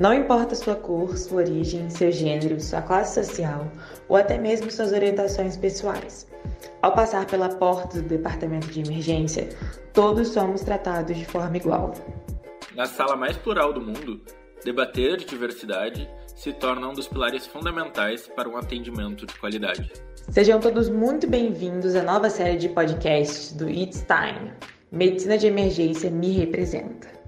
Não importa sua cor, sua origem, seu gênero, sua classe social ou até mesmo suas orientações pessoais. Ao passar pela porta do departamento de emergência, todos somos tratados de forma igual. Na sala mais plural do mundo, debater diversidade se torna um dos pilares fundamentais para um atendimento de qualidade. Sejam todos muito bem-vindos à nova série de podcasts do It's Time. Medicina de Emergência me representa.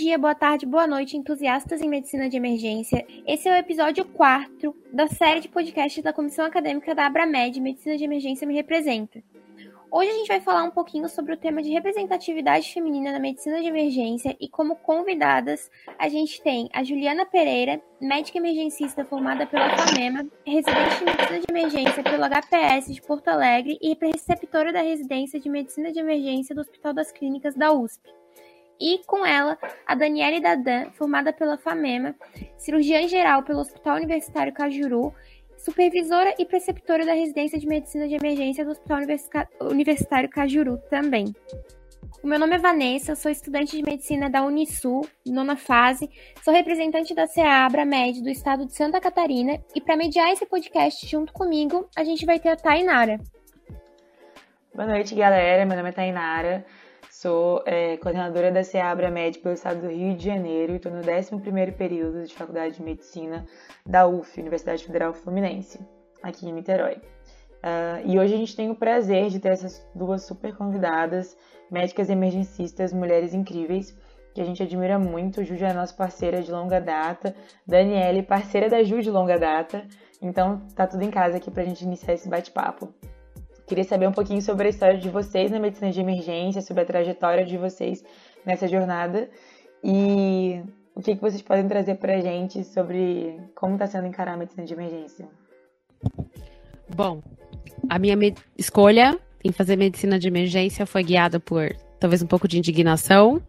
Dia, boa tarde, boa noite, entusiastas em medicina de emergência. Esse é o episódio 4 da série de podcasts da Comissão Acadêmica da Abramed Medicina de Emergência Me Representa. Hoje a gente vai falar um pouquinho sobre o tema de representatividade feminina na medicina de emergência e como convidadas a gente tem a Juliana Pereira, médica emergencista formada pela FAMEMA, residente em medicina de emergência pelo HPS de Porto Alegre e preceptora da residência de medicina de emergência do Hospital das Clínicas da USP e com ela a Daniele Dadan, formada pela FAMEMA, cirurgiã geral pelo Hospital Universitário Cajuru, supervisora e preceptora da residência de medicina de emergência do Hospital Universitário Cajuru também. O meu nome é Vanessa, sou estudante de medicina da Unisul, nona fase, sou representante da CEABRA MED do estado de Santa Catarina e para mediar esse podcast junto comigo, a gente vai ter a Tainara. Boa noite, galera. Meu nome é Tainara. Sou é, coordenadora da CEABRA MED pelo estado do Rio de Janeiro e estou no 11º período de Faculdade de Medicina da UF, Universidade Federal Fluminense, aqui em Niterói. Uh, e hoje a gente tem o prazer de ter essas duas super convidadas, médicas emergencistas, mulheres incríveis, que a gente admira muito. Ju é nossa parceira de longa data, Daniele, parceira da Ju de longa data. Então tá tudo em casa aqui pra gente iniciar esse bate-papo. Queria saber um pouquinho sobre a história de vocês na medicina de emergência, sobre a trajetória de vocês nessa jornada e o que, que vocês podem trazer para a gente sobre como está sendo encarar a medicina de emergência. Bom, a minha escolha em fazer medicina de emergência foi guiada por talvez um pouco de indignação,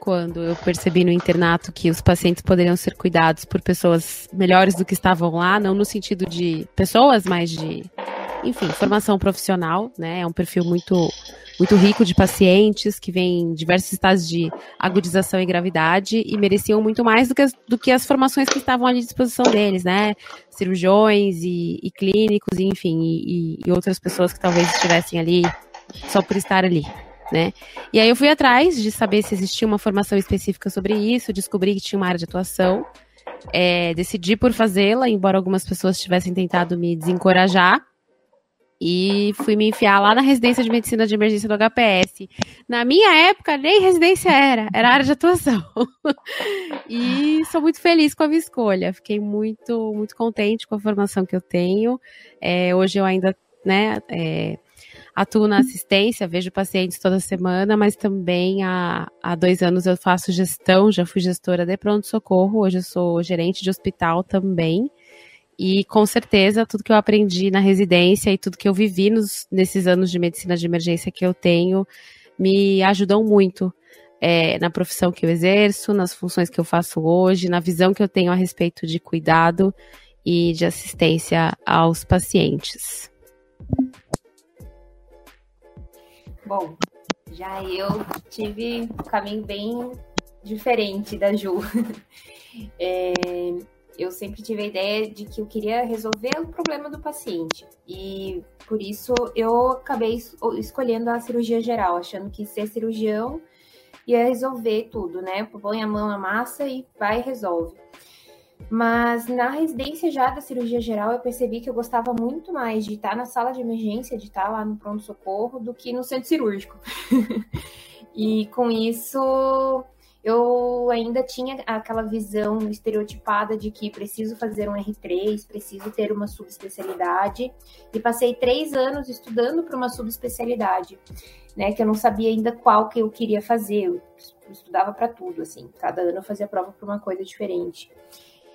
quando eu percebi no internato que os pacientes poderiam ser cuidados por pessoas melhores do que estavam lá, não no sentido de pessoas, mas de enfim, formação profissional, né? É um perfil muito muito rico de pacientes que vêm em diversos estados de agudização e gravidade e mereciam muito mais do que as, do que as formações que estavam à disposição deles, né? Cirurgiões e, e clínicos, enfim, e, e outras pessoas que talvez estivessem ali só por estar ali. Né? E aí eu fui atrás de saber se existia uma formação específica sobre isso, descobri que tinha uma área de atuação, é, decidi por fazê-la, embora algumas pessoas tivessem tentado me desencorajar, e fui me enfiar lá na residência de medicina de emergência do HPS. Na minha época, nem residência era, era área de atuação. e sou muito feliz com a minha escolha. Fiquei muito, muito contente com a formação que eu tenho. É, hoje eu ainda, né, é, atuo na assistência, vejo pacientes toda semana, mas também há, há dois anos eu faço gestão, já fui gestora de pronto-socorro, hoje eu sou gerente de hospital também. E com certeza, tudo que eu aprendi na residência e tudo que eu vivi nos, nesses anos de medicina de emergência que eu tenho me ajudam muito é, na profissão que eu exerço, nas funções que eu faço hoje, na visão que eu tenho a respeito de cuidado e de assistência aos pacientes. Bom, já eu tive um caminho bem diferente da Ju. É, eu sempre tive a ideia de que eu queria resolver o problema do paciente. E por isso eu acabei escolhendo a cirurgia geral, achando que ser cirurgião ia resolver tudo, né? Põe a mão na massa e vai e resolve. Mas na residência já da cirurgia geral, eu percebi que eu gostava muito mais de estar na sala de emergência, de estar lá no pronto-socorro, do que no centro cirúrgico. e com isso, eu ainda tinha aquela visão estereotipada de que preciso fazer um R3, preciso ter uma subespecialidade, e passei três anos estudando para uma subespecialidade, né, que eu não sabia ainda qual que eu queria fazer, eu estudava para tudo, assim, cada ano eu fazia prova para uma coisa diferente.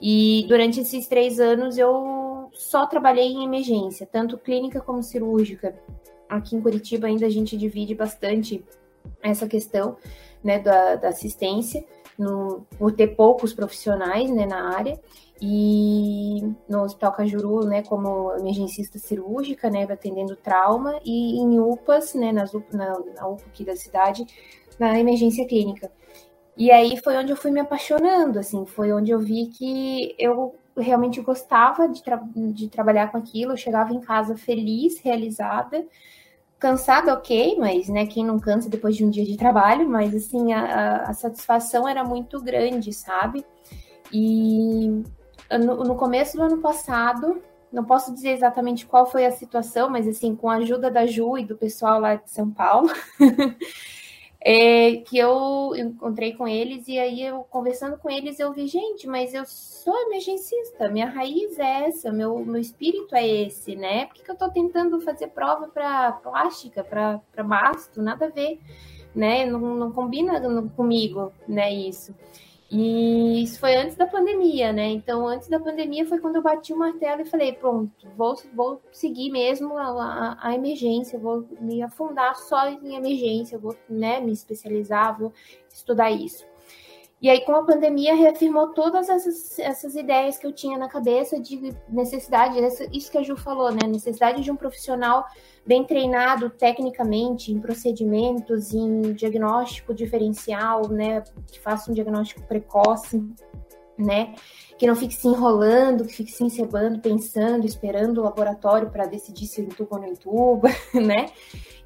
E durante esses três anos eu só trabalhei em emergência, tanto clínica como cirúrgica. Aqui em Curitiba ainda a gente divide bastante essa questão, né, da, da assistência. no, por ter poucos profissionais né, na área e no Hospital Cajuru, né, como emergencista cirúrgica, né, atendendo trauma, e em UPAs, né, nas, na, na UPA aqui da cidade, na emergência clínica. E aí foi onde eu fui me apaixonando, assim, foi onde eu vi que eu realmente gostava de, tra de trabalhar com aquilo, eu chegava em casa feliz, realizada, cansada, ok, mas, né, quem não cansa depois de um dia de trabalho, mas, assim, a, a satisfação era muito grande, sabe? E no, no começo do ano passado, não posso dizer exatamente qual foi a situação, mas assim, com a ajuda da Ju e do pessoal lá de São Paulo, é, que eu encontrei com eles e aí eu conversando com eles eu vi, gente, mas eu sou emergencista, minha raiz é essa, meu, meu espírito é esse, né? Por que, que eu tô tentando fazer prova para plástica, para basto? Nada a ver, né? Não, não combina comigo, né, isso. E isso foi antes da pandemia, né? Então, antes da pandemia foi quando eu bati o martelo e falei: pronto, vou, vou seguir mesmo a, a, a emergência, vou me afundar só em emergência, vou né, me especializar, vou estudar isso. E aí, com a pandemia, reafirmou todas essas, essas ideias que eu tinha na cabeça de necessidade, isso que a Ju falou, né? Necessidade de um profissional bem treinado tecnicamente em procedimentos, em diagnóstico diferencial, né? Que faça um diagnóstico precoce, né? Que não fique se enrolando, que fique se encebando, pensando, esperando o laboratório para decidir se entuba ou não entuba, né?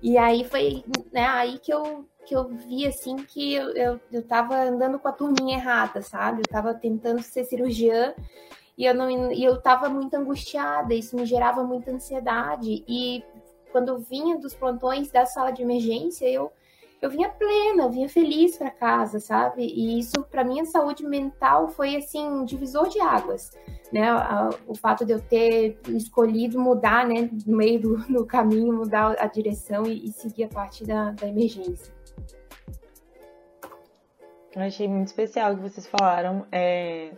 E aí foi né, aí que eu que eu vi assim que eu, eu, eu tava andando com a turminha errada, sabe? Eu tava tentando ser cirurgiã e eu não e eu tava muito angustiada, isso me gerava muita ansiedade e quando eu vinha dos plantões da sala de emergência, eu eu vinha plena, eu vinha feliz para casa, sabe? E isso para minha saúde mental foi assim um divisor de águas, né? O fato de eu ter escolhido mudar, né, no meio do, caminho, mudar a direção e, e seguir a parte da, da emergência. Eu achei muito especial o que vocês falaram é,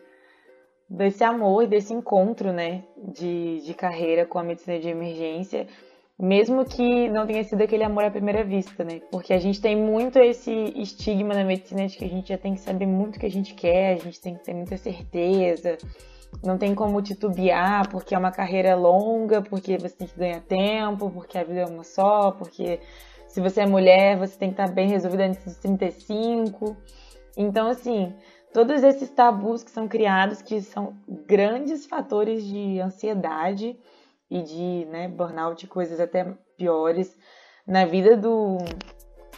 desse amor, desse encontro, né, de, de carreira com a medicina de emergência, mesmo que não tenha sido aquele amor à primeira vista, né? Porque a gente tem muito esse estigma na medicina de que a gente já tem que saber muito o que a gente quer, a gente tem que ter muita certeza, não tem como titubear, porque é uma carreira longa, porque você tem que ganhar tempo, porque a vida é uma só, porque se você é mulher, você tem que estar bem resolvida antes dos 35. Então, assim, todos esses tabus que são criados, que são grandes fatores de ansiedade e de né, burnout, coisas até piores na vida do,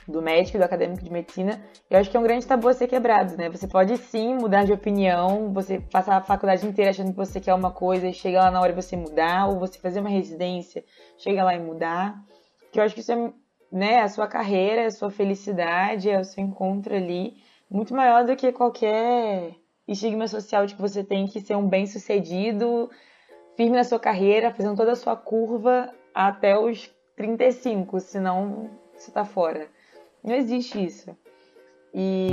do médico, do acadêmico de medicina, eu acho que é um grande tabu a ser quebrado, né? Você pode sim mudar de opinião, você passar a faculdade inteira achando que você quer uma coisa e chega lá na hora e você mudar, ou você fazer uma residência, chega lá e mudar. Que eu acho que isso é né, a sua carreira, a sua felicidade, é o seu encontro ali muito maior do que qualquer estigma social de que você tem que ser um bem-sucedido, firme na sua carreira, fazendo toda a sua curva até os 35, senão você tá fora. Não existe isso. E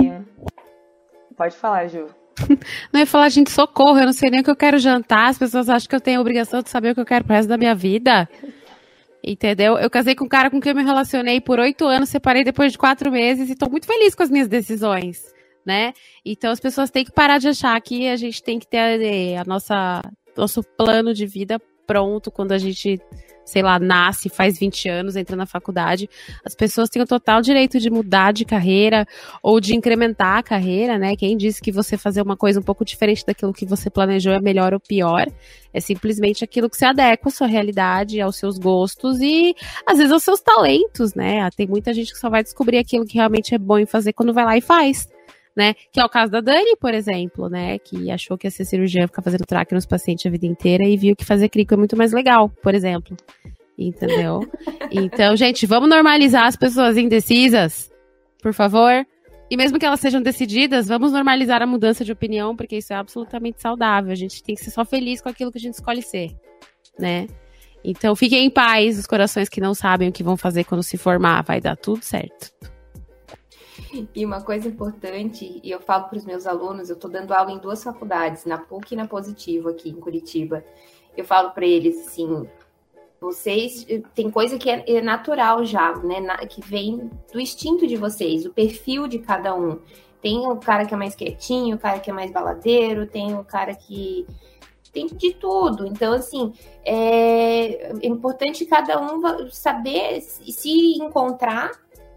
pode falar, Ju. Não ia falar, gente, socorro, eu não sei nem o que eu quero jantar, as pessoas acham que eu tenho a obrigação de saber o que eu quero pro resto da minha vida. Entendeu? Eu casei com um cara com quem eu me relacionei por oito anos, separei depois de quatro meses e tô muito feliz com as minhas decisões, né? Então as pessoas têm que parar de achar que a gente tem que ter a, a nossa nosso plano de vida pronto quando a gente sei lá, nasce, faz 20 anos, entra na faculdade, as pessoas têm o total direito de mudar de carreira ou de incrementar a carreira, né? Quem disse que você fazer uma coisa um pouco diferente daquilo que você planejou é melhor ou pior? É simplesmente aquilo que se adequa à sua realidade, aos seus gostos e às vezes aos seus talentos, né? Tem muita gente que só vai descobrir aquilo que realmente é bom em fazer quando vai lá e faz né? Que é o caso da Dani, por exemplo, né? Que achou que ia ser cirurgiã, ficar fazendo traque nos pacientes a vida inteira e viu que fazer crico é muito mais legal, por exemplo. Entendeu? Então, gente, vamos normalizar as pessoas indecisas, por favor. E mesmo que elas sejam decididas, vamos normalizar a mudança de opinião, porque isso é absolutamente saudável. A gente tem que ser só feliz com aquilo que a gente escolhe ser, né? Então, fiquem em paz, os corações que não sabem o que vão fazer quando se formar, vai dar tudo certo. E uma coisa importante, e eu falo para os meus alunos, eu estou dando aula em duas faculdades, na PUC e na Positivo, aqui em Curitiba. Eu falo para eles assim: vocês tem coisa que é, é natural já, né? que vem do instinto de vocês, o perfil de cada um. Tem o cara que é mais quietinho, o cara que é mais baladeiro, tem o cara que tem de tudo. Então, assim, é, é importante cada um saber se encontrar,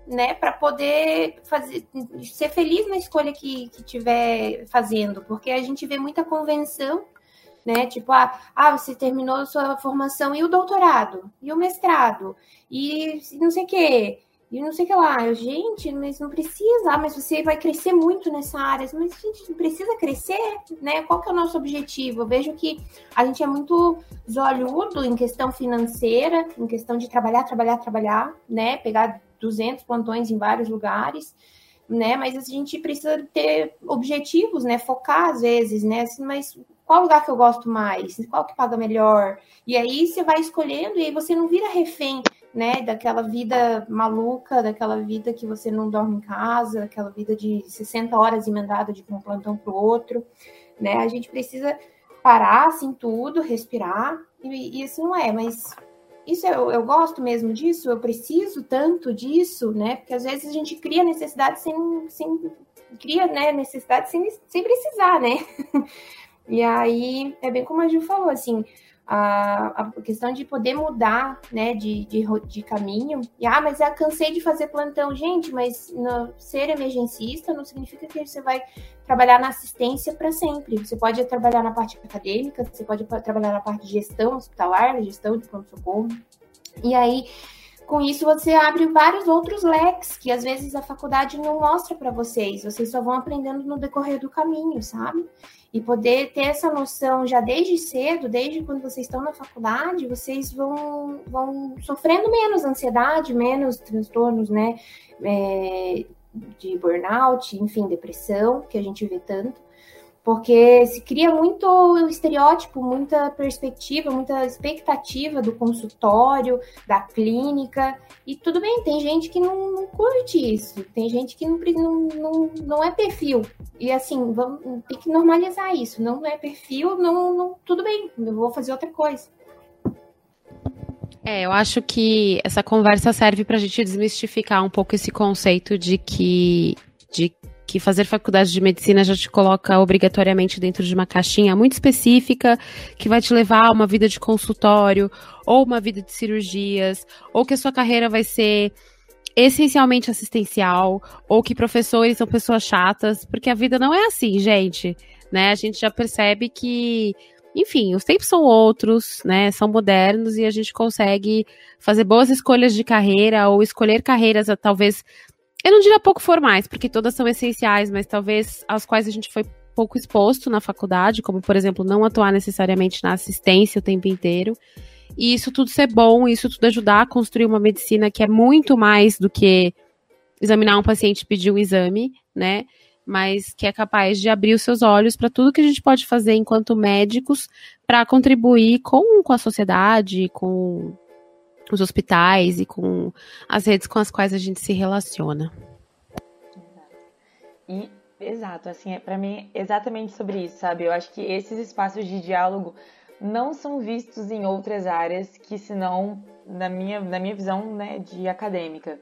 né, para poder fazer, ser feliz na escolha que estiver fazendo, porque a gente vê muita convenção né? Tipo, ah, ah, você terminou sua formação e o doutorado, e o mestrado, e não sei o quê, e não sei o que lá. Eu, gente, mas não precisa, ah, mas você vai crescer muito nessa área. Mas a gente precisa crescer, né? Qual que é o nosso objetivo? Eu vejo que a gente é muito zolhudo em questão financeira, em questão de trabalhar, trabalhar, trabalhar, né? Pegar 200 plantões em vários lugares, né? Mas a gente precisa ter objetivos, né? Focar às vezes, né? Assim, mas qual lugar que eu gosto mais? Qual que paga melhor? E aí você vai escolhendo e aí você não vira refém né, daquela vida maluca, daquela vida que você não dorme em casa, daquela vida de 60 horas emendada de um plantão para o outro, né? A gente precisa parar assim tudo, respirar e, e assim não é, mas isso eu, eu gosto mesmo disso, eu preciso tanto disso, né? Porque às vezes a gente cria necessidade sem, sem cria né, necessidade sem, sem precisar, né? e aí é bem como a Ju falou, assim, a, a questão de poder mudar né, de, de, de, caminho. E, ah, mas eu cansei de fazer plantão. Gente, mas no, ser emergencista não significa que você vai trabalhar na assistência para sempre. Você pode trabalhar na parte acadêmica, você pode trabalhar na parte de gestão hospitalar, gestão de pronto-socorro. E aí, com isso, você abre vários outros leques que às vezes a faculdade não mostra para vocês. Vocês só vão aprendendo no decorrer do caminho, sabe? e poder ter essa noção já desde cedo, desde quando vocês estão na faculdade, vocês vão, vão sofrendo menos ansiedade, menos transtornos, né? É, de burnout, enfim, depressão, que a gente vê tanto porque se cria muito estereótipo, muita perspectiva, muita expectativa do consultório, da clínica, e tudo bem, tem gente que não, não curte isso, tem gente que não, não, não, é perfil, e assim, vamos, tem que normalizar isso, não é perfil, não, não, tudo bem, eu vou fazer outra coisa. É, eu acho que essa conversa serve para a gente desmistificar um pouco esse conceito de que, de que fazer faculdade de medicina já te coloca obrigatoriamente dentro de uma caixinha muito específica, que vai te levar a uma vida de consultório, ou uma vida de cirurgias, ou que a sua carreira vai ser essencialmente assistencial, ou que professores são pessoas chatas, porque a vida não é assim, gente. Né? A gente já percebe que enfim, os tempos são outros, né? São modernos e a gente consegue fazer boas escolhas de carreira ou escolher carreiras talvez eu não diria pouco formais, porque todas são essenciais, mas talvez às quais a gente foi pouco exposto na faculdade, como por exemplo, não atuar necessariamente na assistência o tempo inteiro. E isso tudo ser bom, isso tudo ajudar a construir uma medicina que é muito mais do que examinar um paciente e pedir um exame, né? Mas que é capaz de abrir os seus olhos para tudo que a gente pode fazer enquanto médicos para contribuir com, com a sociedade, com os hospitais e com as redes com as quais a gente se relaciona. E exato, assim, é para mim exatamente sobre isso, sabe? Eu acho que esses espaços de diálogo não são vistos em outras áreas que senão na minha na minha visão, né, de acadêmica.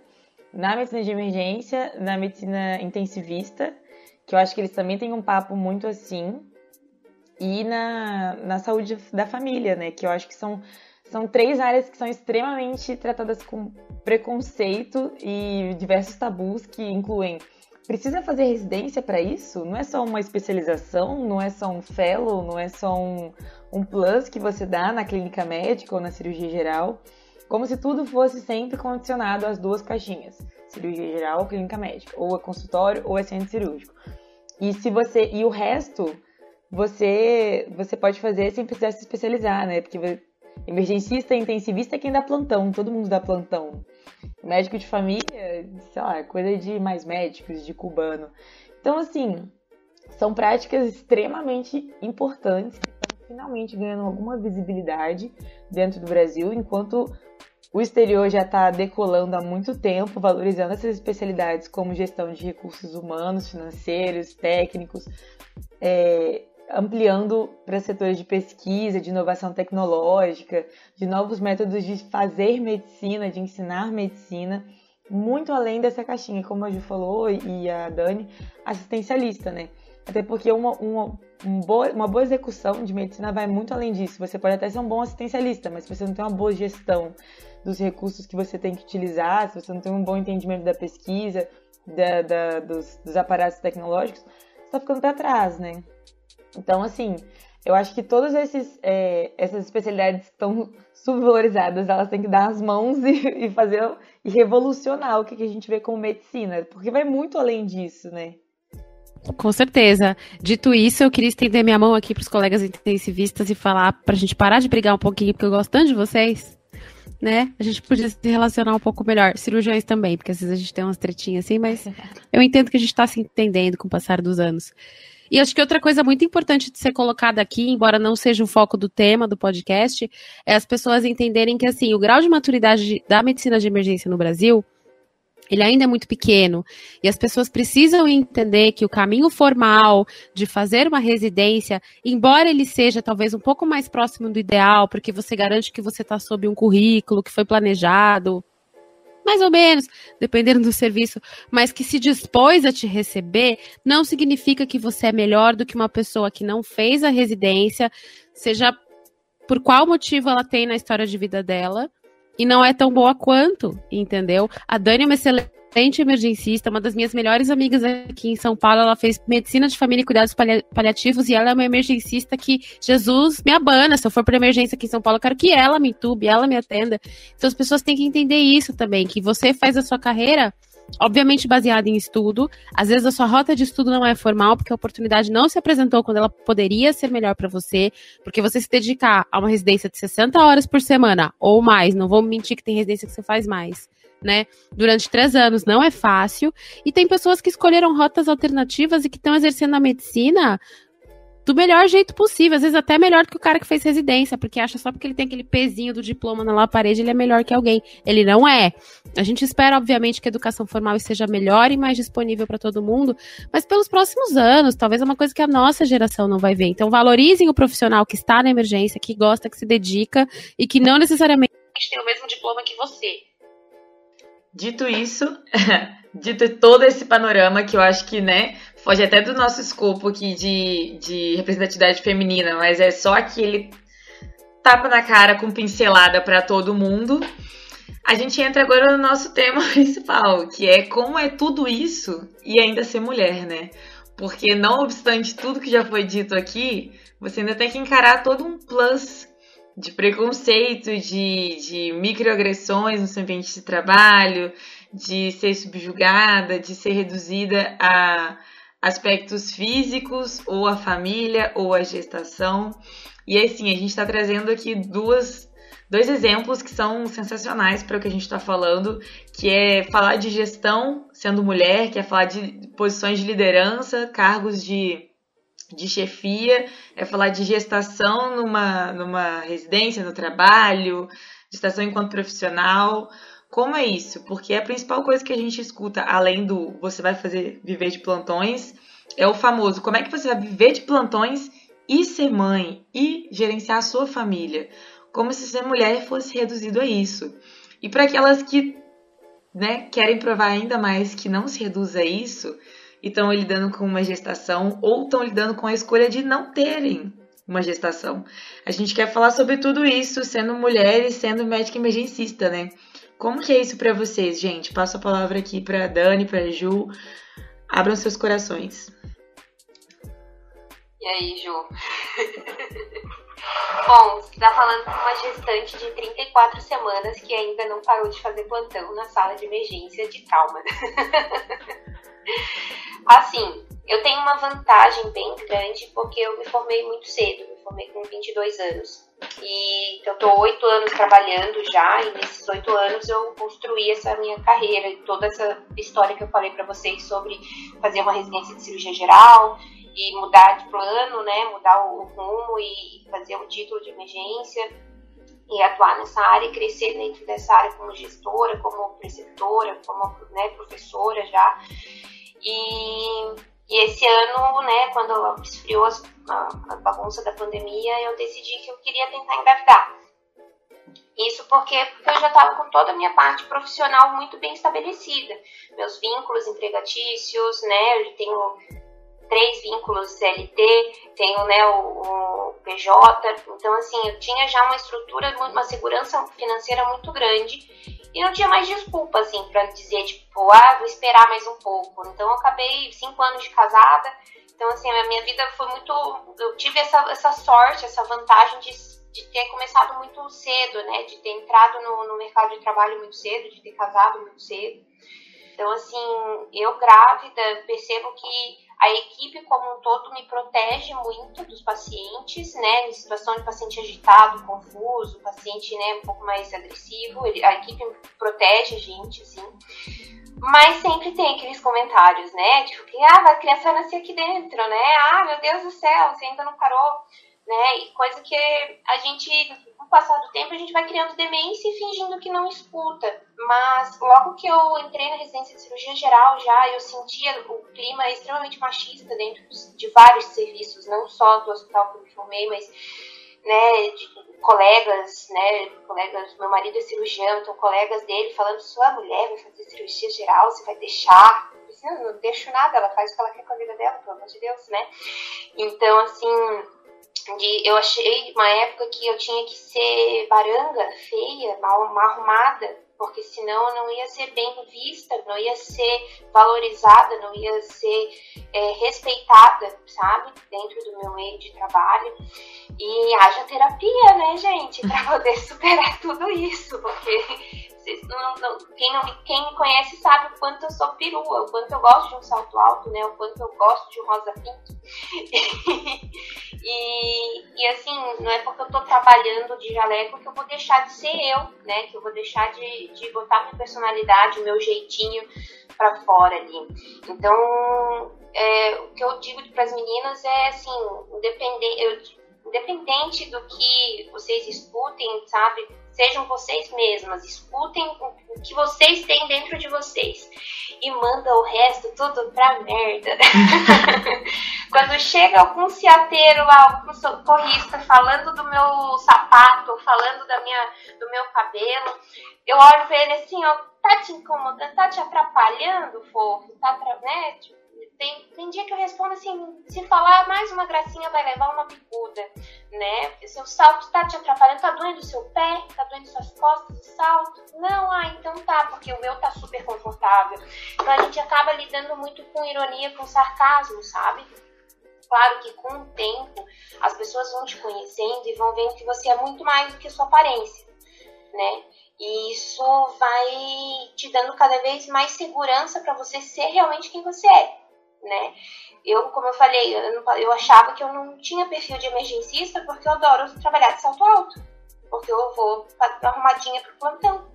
Na medicina de emergência, na medicina intensivista, que eu acho que eles também têm um papo muito assim, e na, na saúde da família, né, que eu acho que são são três áreas que são extremamente tratadas com preconceito e diversos tabus que incluem precisa fazer residência para isso? Não é só uma especialização, não é só um fellow, não é só um, um plus que você dá na clínica médica ou na cirurgia geral. Como se tudo fosse sempre condicionado às duas caixinhas: cirurgia geral ou clínica médica, ou é consultório ou é centro cirúrgico. E se você e o resto você você pode fazer sem precisar se especializar, né? Porque Emergencista intensivista é quem dá plantão, todo mundo dá plantão. Médico de família, sei lá, coisa de mais médicos, de cubano. Então, assim, são práticas extremamente importantes que estão finalmente ganhando alguma visibilidade dentro do Brasil, enquanto o exterior já está decolando há muito tempo, valorizando essas especialidades como gestão de recursos humanos, financeiros, técnicos. É, ampliando para setores de pesquisa, de inovação tecnológica, de novos métodos de fazer medicina, de ensinar medicina. muito além dessa caixinha, como a Ju falou e a Dani, assistencialista, né? Até porque uma, uma, um boa, uma boa execução de medicina vai muito além disso. Você pode até ser um bom assistencialista, mas se você não tem uma boa gestão dos recursos que você tem que utilizar, se você não tem um bom entendimento da pesquisa, da, da, dos, dos aparatos tecnológicos, você está ficando para trás, né? Então, assim, eu acho que todas esses, é, essas especialidades estão subvalorizadas, elas têm que dar as mãos e, e fazer e revolucionar o que, que a gente vê como medicina, porque vai muito além disso, né? Com certeza. Dito isso, eu queria estender minha mão aqui para os colegas intensivistas e falar para a gente parar de brigar um pouquinho, porque eu gosto tanto de vocês, né? A gente podia se relacionar um pouco melhor. Cirurgiões também, porque às vezes a gente tem umas tretinhas assim, mas eu entendo que a gente está se entendendo com o passar dos anos. E acho que outra coisa muito importante de ser colocada aqui, embora não seja o foco do tema do podcast, é as pessoas entenderem que assim, o grau de maturidade da medicina de emergência no Brasil ele ainda é muito pequeno. E as pessoas precisam entender que o caminho formal de fazer uma residência, embora ele seja talvez um pouco mais próximo do ideal, porque você garante que você está sob um currículo que foi planejado, mais ou menos, dependendo do serviço, mas que se dispôs a te receber, não significa que você é melhor do que uma pessoa que não fez a residência, seja por qual motivo ela tem na história de vida dela, e não é tão boa quanto, entendeu? A Dani é uma excelente emergencista, uma das minhas melhores amigas aqui em São Paulo. Ela fez medicina de família e cuidados paliativos e ela é uma emergencista que Jesus me abana. Se eu for para emergência aqui em São Paulo, eu quero que ela me entube, ela me atenda. Então as pessoas têm que entender isso também, que você faz a sua carreira obviamente baseada em estudo. Às vezes a sua rota de estudo não é formal, porque a oportunidade não se apresentou quando ela poderia ser melhor para você, porque você se dedicar a uma residência de 60 horas por semana ou mais, não vou mentir que tem residência que você faz mais. Né? Durante três anos não é fácil. E tem pessoas que escolheram rotas alternativas e que estão exercendo a medicina do melhor jeito possível, às vezes até melhor que o cara que fez residência, porque acha só porque ele tem aquele pezinho do diploma na parede, ele é melhor que alguém. Ele não é. A gente espera, obviamente, que a educação formal seja melhor e mais disponível para todo mundo, mas pelos próximos anos, talvez é uma coisa que a nossa geração não vai ver. Então, valorizem o profissional que está na emergência, que gosta, que se dedica e que não necessariamente tem o mesmo diploma que você. Dito isso, dito todo esse panorama que eu acho que, né, foge até do nosso escopo aqui de, de representatividade feminina, mas é só aquele tapa na cara com pincelada para todo mundo. A gente entra agora no nosso tema principal, que é como é tudo isso e ainda ser mulher, né? Porque não obstante tudo que já foi dito aqui, você ainda tem que encarar todo um plus de preconceito, de, de microagressões no seu ambiente de trabalho, de ser subjugada, de ser reduzida a aspectos físicos, ou a família, ou a gestação. E assim, a gente está trazendo aqui duas, dois exemplos que são sensacionais para o que a gente está falando, que é falar de gestão sendo mulher, que é falar de posições de liderança, cargos de, de chefia, é falar de gestação numa, numa residência, no trabalho, gestação enquanto profissional. Como é isso? Porque a principal coisa que a gente escuta, além do você vai fazer viver de plantões, é o famoso como é que você vai viver de plantões e ser mãe e gerenciar a sua família. Como se ser mulher fosse reduzido a isso. E para aquelas que né, querem provar ainda mais que não se reduz a isso e estão lidando com uma gestação ou estão lidando com a escolha de não terem uma gestação. A gente quer falar sobre tudo isso sendo mulher e sendo médica emergencista, né? Como que é isso para vocês, gente? Passo a palavra aqui para Dani, para Ju. Abram seus corações. E aí, Ju? Bom, você tá falando com uma gestante de 34 semanas que ainda não parou de fazer plantão na sala de emergência de trauma. assim, eu tenho uma vantagem bem grande porque eu me formei muito cedo, me formei com 22 anos. E eu tô oito anos trabalhando já, e nesses oito anos eu construí essa minha carreira e toda essa história que eu falei para vocês sobre fazer uma residência de cirurgia geral e mudar de plano, né, mudar o rumo e fazer um título de emergência e atuar nessa área e crescer dentro dessa área como gestora, como preceptora, como né, professora já. E e esse ano, né, quando esfriou a, a bagunça da pandemia, eu decidi que eu queria tentar engravidar. Isso porque, porque eu já estava com toda a minha parte profissional muito bem estabelecida. Meus vínculos empregatícios, né? Eu tenho três vínculos CLT, tenho né, o, o, PJ. Então, assim, eu tinha já uma estrutura, uma segurança financeira muito grande e não tinha mais desculpa, assim, para dizer, tipo, ah, vou esperar mais um pouco. Então, eu acabei cinco anos de casada. Então, assim, a minha vida foi muito. Eu tive essa, essa sorte, essa vantagem de, de ter começado muito cedo, né? De ter entrado no, no mercado de trabalho muito cedo, de ter casado muito cedo. Então, assim, eu grávida percebo que a equipe como um todo me protege muito dos pacientes, né? Em situação de paciente agitado, confuso, paciente, né, um pouco mais agressivo, a equipe protege a gente, assim. Mas sempre tem aqueles comentários, né? Tipo, que, ah, a criança vai nascer aqui dentro, né? Ah, meu Deus do céu, você ainda não parou, né? E coisa que a gente o passar do tempo, a gente vai criando demência e fingindo que não escuta. Mas logo que eu entrei na residência de cirurgia geral, já eu sentia o clima extremamente machista dentro de vários serviços, não só do hospital que eu me formei, mas né, de colegas, né, colegas, meu marido é cirurgião, então colegas dele falando, sua mulher vai fazer cirurgia geral, você vai deixar? Eu não, não deixo nada, ela faz o que ela quer com a vida dela, pelo amor de Deus, né? Então, assim, de, eu achei uma época que eu tinha que ser baranga, feia, mal, mal arrumada, porque senão eu não ia ser bem vista, não ia ser valorizada, não ia ser é, respeitada, sabe, dentro do meu meio de trabalho. E haja terapia, né, gente, para poder superar tudo isso, porque não, não, quem, não, quem me conhece sabe o quanto eu sou perua, o quanto eu gosto de um salto alto, né? O quanto eu gosto de um rosa pinto. e, e assim, não é porque eu tô trabalhando de jaleco que eu vou deixar de ser eu, né? Que eu vou deixar de, de botar minha personalidade, o meu jeitinho para fora ali. Então, é, o que eu digo para as meninas é assim, independente, independente do que vocês escutem, sabe? Sejam vocês mesmas, escutem o que vocês têm dentro de vocês e manda o resto tudo pra merda. Quando chega algum ciateiro algum socorrista falando do meu sapato, falando da minha, do meu cabelo, eu olho pra ele assim, ó, tá te incomodando, tá te atrapalhando, fofo, tá, né? Tipo, tem, tem dia que eu respondo assim, se falar mais uma gracinha vai levar uma bicuda, né? Seu salto tá te atrapalhando, tá doendo o seu pé, tá doendo suas costas, o salto? Não, ah, então tá, porque o meu tá super confortável. Então a gente acaba lidando muito com ironia, com sarcasmo, sabe? Claro que com o tempo as pessoas vão te conhecendo e vão vendo que você é muito mais do que sua aparência, né? E isso vai te dando cada vez mais segurança para você ser realmente quem você é né? Eu, como eu falei, eu, eu achava que eu não tinha perfil de emergencista porque eu adoro trabalhar de salto alto. Porque eu vou arrumadinha pro plantão.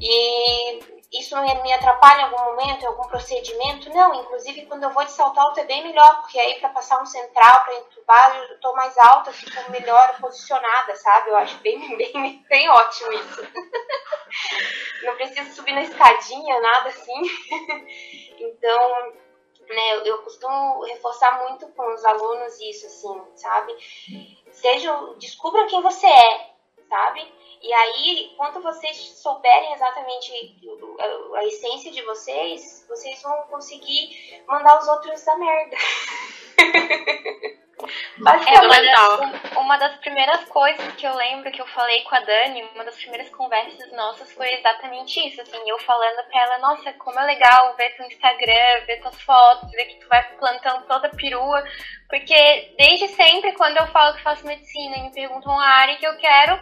E isso me atrapalha em algum momento, em algum procedimento? Não, inclusive quando eu vou de salto alto é bem melhor, porque aí para passar um central, para entubar, eu tô mais alta, fico melhor posicionada, sabe? Eu acho bem, bem, bem ótimo isso. Não preciso subir na escadinha, nada assim. Então, né, eu, costumo reforçar muito com os alunos isso, assim, sabe? Sejam, descubram quem você é, sabe? E aí, quando vocês souberem exatamente a essência de vocês, vocês vão conseguir mandar os outros da merda. É uma das, uma das primeiras coisas que eu lembro que eu falei com a Dani, uma das primeiras conversas nossas foi exatamente isso, assim, eu falando pra ela, nossa, como é legal ver teu Instagram, ver tuas fotos, ver que tu vai plantando toda perua, porque desde sempre, quando eu falo que faço medicina e me perguntam a área que eu quero,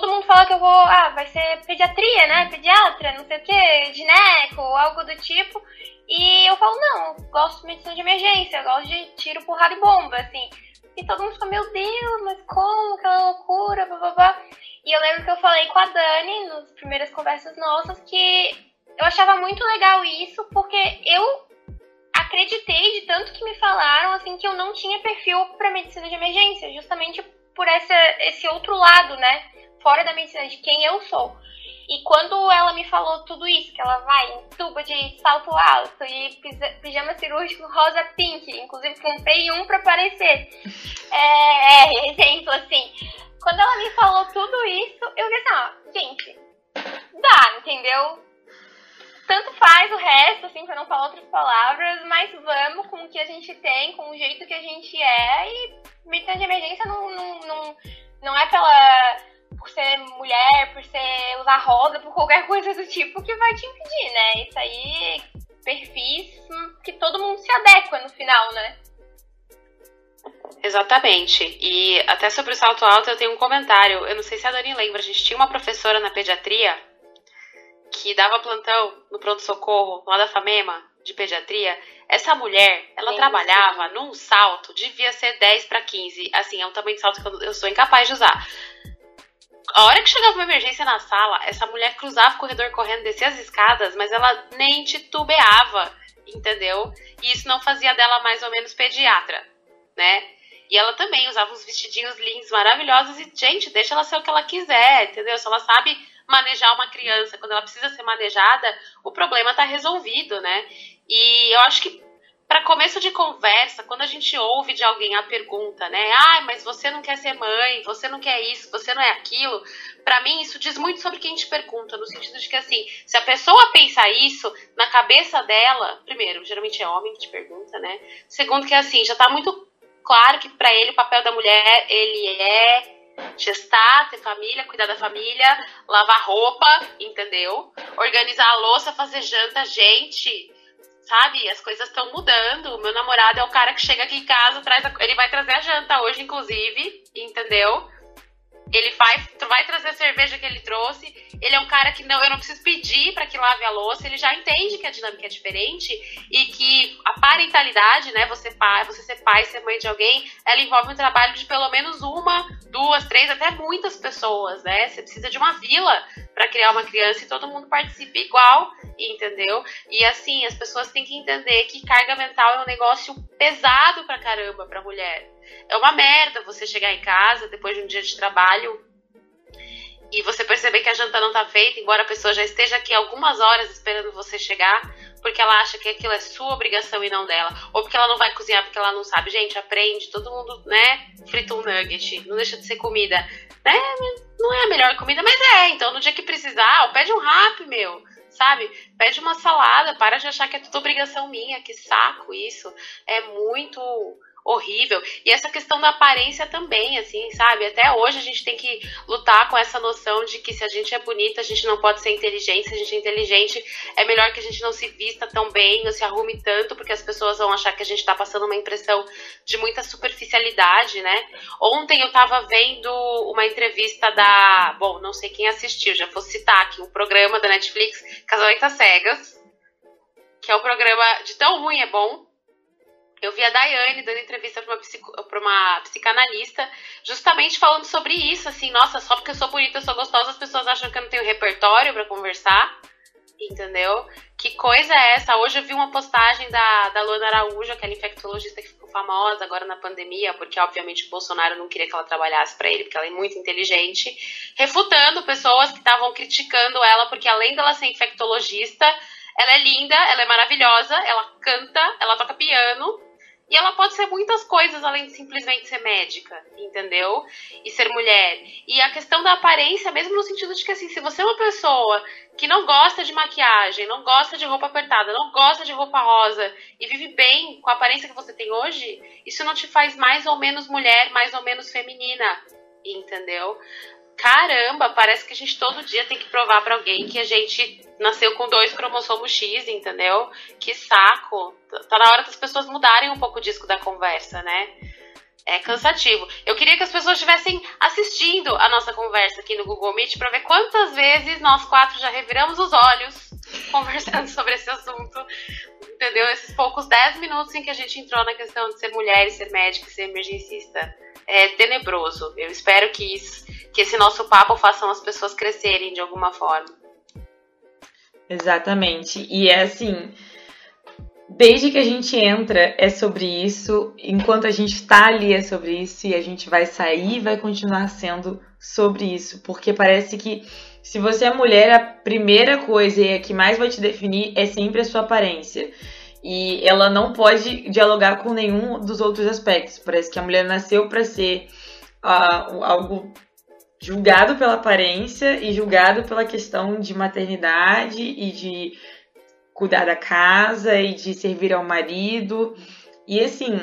todo mundo fala que eu vou, ah, vai ser pediatria, né, pediatra, não sei o que, gineco, algo do tipo, e eu falo, não, gosto de medicina de emergência, gosto de tiro, porrada e bomba, assim. E todo mundo fica, meu Deus, mas como? Aquela loucura, blá. E eu lembro que eu falei com a Dani, nas primeiras conversas nossas, que eu achava muito legal isso, porque eu acreditei de tanto que me falaram, assim, que eu não tinha perfil para medicina de emergência, justamente por essa, esse outro lado, né? Fora da medicina, de quem eu sou. E quando ela me falou tudo isso, que ela vai em tuba de salto alto e pijama cirúrgico rosa pink, inclusive comprei um para aparecer. É, é, exemplo assim. Quando ela me falou tudo isso, eu disse, assim, ó, gente, dá, entendeu? Tanto faz o resto, assim, pra não falar outras palavras, mas vamos com o que a gente tem, com o jeito que a gente é, e medicina de emergência não, não, não, não é pela por ser mulher, por ser usar rosa, por qualquer coisa do tipo que vai te impedir, né? Isso aí, perfis que todo mundo se adequa no final, né? Exatamente. E até sobre o salto alto eu tenho um comentário. Eu não sei se a Dani lembra, a gente tinha uma professora na pediatria que dava plantão no pronto-socorro lá da FAMEMA de pediatria. Essa mulher, ela sim, trabalhava num salto, devia ser 10 para 15. Assim, é um tamanho de salto que eu sou incapaz de usar. A hora que chegava uma emergência na sala, essa mulher cruzava o corredor correndo, descia as escadas, mas ela nem titubeava, entendeu? E isso não fazia dela mais ou menos pediatra, né? E ela também usava uns vestidinhos lindos, maravilhosos, e, gente, deixa ela ser o que ela quiser, entendeu? Se ela sabe manejar uma criança quando ela precisa ser manejada, o problema tá resolvido, né? E eu acho que para começo de conversa, quando a gente ouve de alguém a pergunta, né? Ah, mas você não quer ser mãe, você não quer isso, você não é aquilo. Para mim, isso diz muito sobre quem te pergunta, no sentido de que, assim, se a pessoa pensa isso na cabeça dela, primeiro, geralmente é homem que te pergunta, né? Segundo, que, assim, já tá muito claro que para ele o papel da mulher, ele é gestar, ter família, cuidar da família, lavar roupa, entendeu? Organizar a louça, fazer janta, gente sabe? As coisas estão mudando. O meu namorado é o cara que chega aqui em casa, traz a... ele vai trazer a janta hoje, inclusive, entendeu? Ele vai, vai trazer a cerveja que ele trouxe. Ele é um cara que não, eu não preciso pedir para que lave a louça. Ele já entende que a dinâmica é diferente e que a parentalidade, né, você pai, você ser pai, ser mãe de alguém, ela envolve um trabalho de pelo menos uma, duas, três, até muitas pessoas, né? Você precisa de uma vila para criar uma criança e todo mundo participa igual, entendeu? E assim, as pessoas têm que entender que carga mental é um negócio pesado pra caramba pra mulher. É uma merda você chegar em casa depois de um dia de trabalho e você perceber que a janta não tá feita, embora a pessoa já esteja aqui algumas horas esperando você chegar, porque ela acha que aquilo é sua obrigação e não dela, ou porque ela não vai cozinhar porque ela não sabe. Gente, aprende, todo mundo, né, frita um nugget, não deixa de ser comida. Né? Não é a melhor comida, mas é. Então, no dia que precisar, ó, pede um rap, meu sabe? Pede uma salada, para de achar que é tudo obrigação minha, que saco isso. É muito horrível. E essa questão da aparência também, assim, sabe? Até hoje a gente tem que lutar com essa noção de que se a gente é bonita, a gente não pode ser inteligente. Se a gente é inteligente, é melhor que a gente não se vista tão bem ou se arrume tanto, porque as pessoas vão achar que a gente tá passando uma impressão de muita superficialidade, né? Ontem eu tava vendo uma entrevista da. Bom, não sei quem assistiu, já vou citar aqui um programa da Netflix, Casamentas Cegas, que é um programa de tão ruim é bom eu vi a Daiane dando entrevista para uma, uma psicanalista, justamente falando sobre isso, assim, nossa, só porque eu sou bonita, eu sou gostosa, as pessoas acham que eu não tenho repertório para conversar, entendeu? Que coisa é essa? Hoje eu vi uma postagem da, da Luana Araújo, aquela infectologista que ficou famosa agora na pandemia, porque obviamente o Bolsonaro não queria que ela trabalhasse para ele, porque ela é muito inteligente, refutando pessoas que estavam criticando ela, porque além dela ser infectologista, ela é linda, ela é maravilhosa, ela canta, ela toca piano, e ela pode ser muitas coisas além de simplesmente ser médica, entendeu? E ser mulher. E a questão da aparência, mesmo no sentido de que, assim, se você é uma pessoa que não gosta de maquiagem, não gosta de roupa apertada, não gosta de roupa rosa e vive bem com a aparência que você tem hoje, isso não te faz mais ou menos mulher, mais ou menos feminina, entendeu? Caramba, parece que a gente todo dia tem que provar para alguém que a gente nasceu com dois cromossomos X, entendeu? Que saco. Tá na hora das pessoas mudarem um pouco o disco da conversa, né? É cansativo. Eu queria que as pessoas estivessem assistindo a nossa conversa aqui no Google Meet para ver quantas vezes nós quatro já reviramos os olhos conversando sobre esse assunto. Entendeu? Esses poucos 10 minutos em que a gente entrou na questão de ser mulher ser médica ser emergencista. É tenebroso. Eu espero que isso que esse nosso papo faça as pessoas crescerem de alguma forma. Exatamente. E é assim, desde que a gente entra é sobre isso, enquanto a gente está ali é sobre isso e a gente vai sair vai continuar sendo sobre isso, porque parece que se você é mulher, a primeira coisa e a que mais vai te definir é sempre a sua aparência. E ela não pode dialogar com nenhum dos outros aspectos. Parece que a mulher nasceu para ser uh, algo julgado pela aparência e julgado pela questão de maternidade e de cuidar da casa e de servir ao marido. E assim,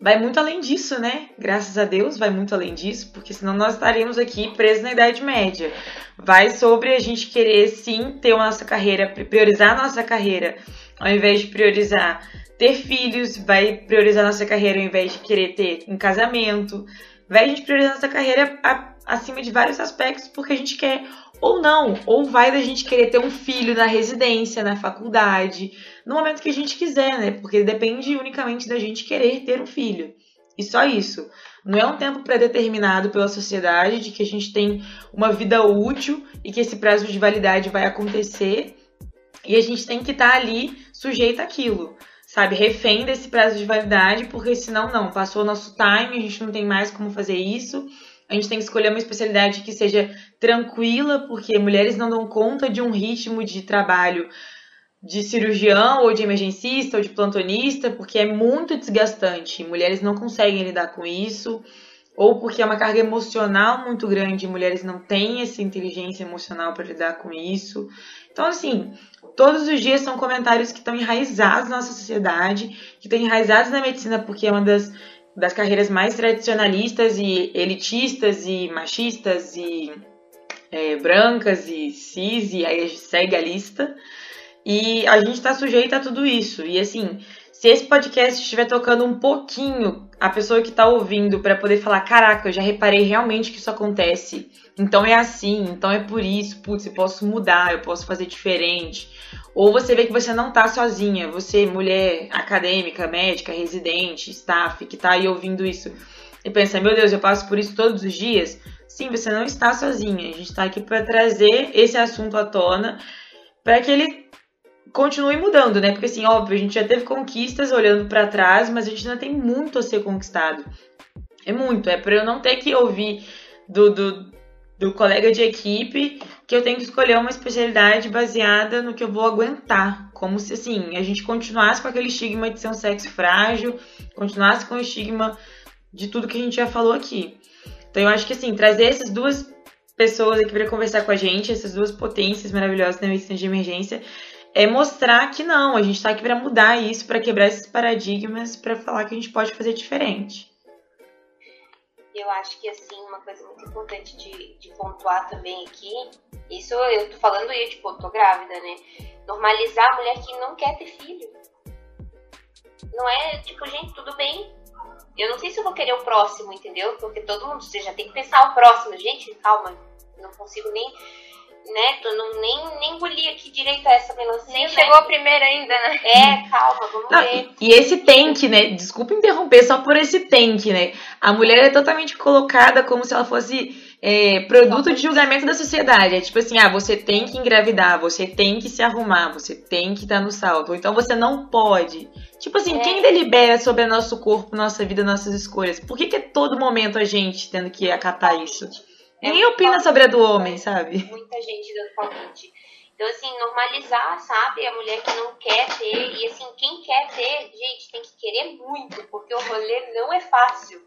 vai muito além disso, né? Graças a Deus vai muito além disso, porque senão nós estaríamos aqui presos na Idade Média. Vai sobre a gente querer sim ter a nossa carreira, priorizar a nossa carreira, ao invés de priorizar ter filhos, vai priorizar nossa carreira ao invés de querer ter um casamento, vai a gente priorizar nossa carreira acima de vários aspectos porque a gente quer ou não, ou vai da gente querer ter um filho na residência, na faculdade, no momento que a gente quiser, né? Porque depende unicamente da gente querer ter um filho. E só isso. Não é um tempo pré-determinado pela sociedade de que a gente tem uma vida útil e que esse prazo de validade vai acontecer e a gente tem que estar tá ali sujeito àquilo, sabe? Refém desse prazo de validade, porque senão não, passou o nosso time, a gente não tem mais como fazer isso. A gente tem que escolher uma especialidade que seja tranquila, porque mulheres não dão conta de um ritmo de trabalho de cirurgião ou de emergencista ou de plantonista, porque é muito desgastante. Mulheres não conseguem lidar com isso, ou porque é uma carga emocional muito grande, mulheres não têm essa inteligência emocional para lidar com isso. Então, assim, todos os dias são comentários que estão enraizados na nossa sociedade, que estão enraizados na medicina, porque é uma das, das carreiras mais tradicionalistas e elitistas e machistas e é, brancas e cis, e aí segue a lista. E a gente está sujeito a tudo isso. E assim, se esse podcast estiver tocando um pouquinho a pessoa que está ouvindo para poder falar, caraca, eu já reparei realmente que isso acontece. Então é assim, então é por isso, putz, eu posso mudar, eu posso fazer diferente. Ou você vê que você não tá sozinha, você, mulher acadêmica, médica, residente, staff, que tá aí ouvindo isso e pensa, meu Deus, eu passo por isso todos os dias. Sim, você não está sozinha. A gente está aqui para trazer esse assunto à tona para que ele continue mudando, né? Porque assim, óbvio, a gente já teve conquistas olhando para trás, mas a gente ainda tem muito a ser conquistado. É muito, é para eu não ter que ouvir do, do, do colega de equipe que eu tenho que escolher uma especialidade baseada no que eu vou aguentar. Como se assim, a gente continuasse com aquele estigma de ser um sexo frágil, continuasse com o estigma de tudo que a gente já falou aqui. Então eu acho que assim, trazer essas duas pessoas aqui para conversar com a gente, essas duas potências maravilhosas da medicina de emergência, é mostrar que não, a gente está aqui para mudar isso, para quebrar esses paradigmas, para falar que a gente pode fazer diferente. Eu acho que assim, uma coisa muito importante de, de pontuar também aqui, isso eu tô falando eu, tipo, eu tô grávida, né? Normalizar a mulher que não quer ter filho. Não é, tipo, gente, tudo bem. Eu não sei se eu vou querer o próximo, entendeu? Porque todo mundo, você já tem que pensar o próximo. Gente, calma, não consigo nem né? Tu não, nem, nem engoli aqui direito essa melancia. Nem né? chegou a primeira ainda, né? É, calma, vamos não, ver. E esse tank, né? Desculpa interromper, só por esse tank, né? A mulher é totalmente colocada como se ela fosse é, produto de julgamento da sociedade. É tipo assim, ah, você tem que engravidar, você tem que se arrumar, você tem que estar no salto. Ou então você não pode. Tipo assim, é. quem delibera sobre o nosso corpo, nossa vida, nossas escolhas? Por que, que é todo momento a gente tendo que acatar isso? É Ninguém opina sobre a do homem, sabe? Muita gente dando palpite. Então, assim, normalizar, sabe? A mulher que não quer ter. E, assim, quem quer ter, gente, tem que querer muito, porque o rolê não é fácil.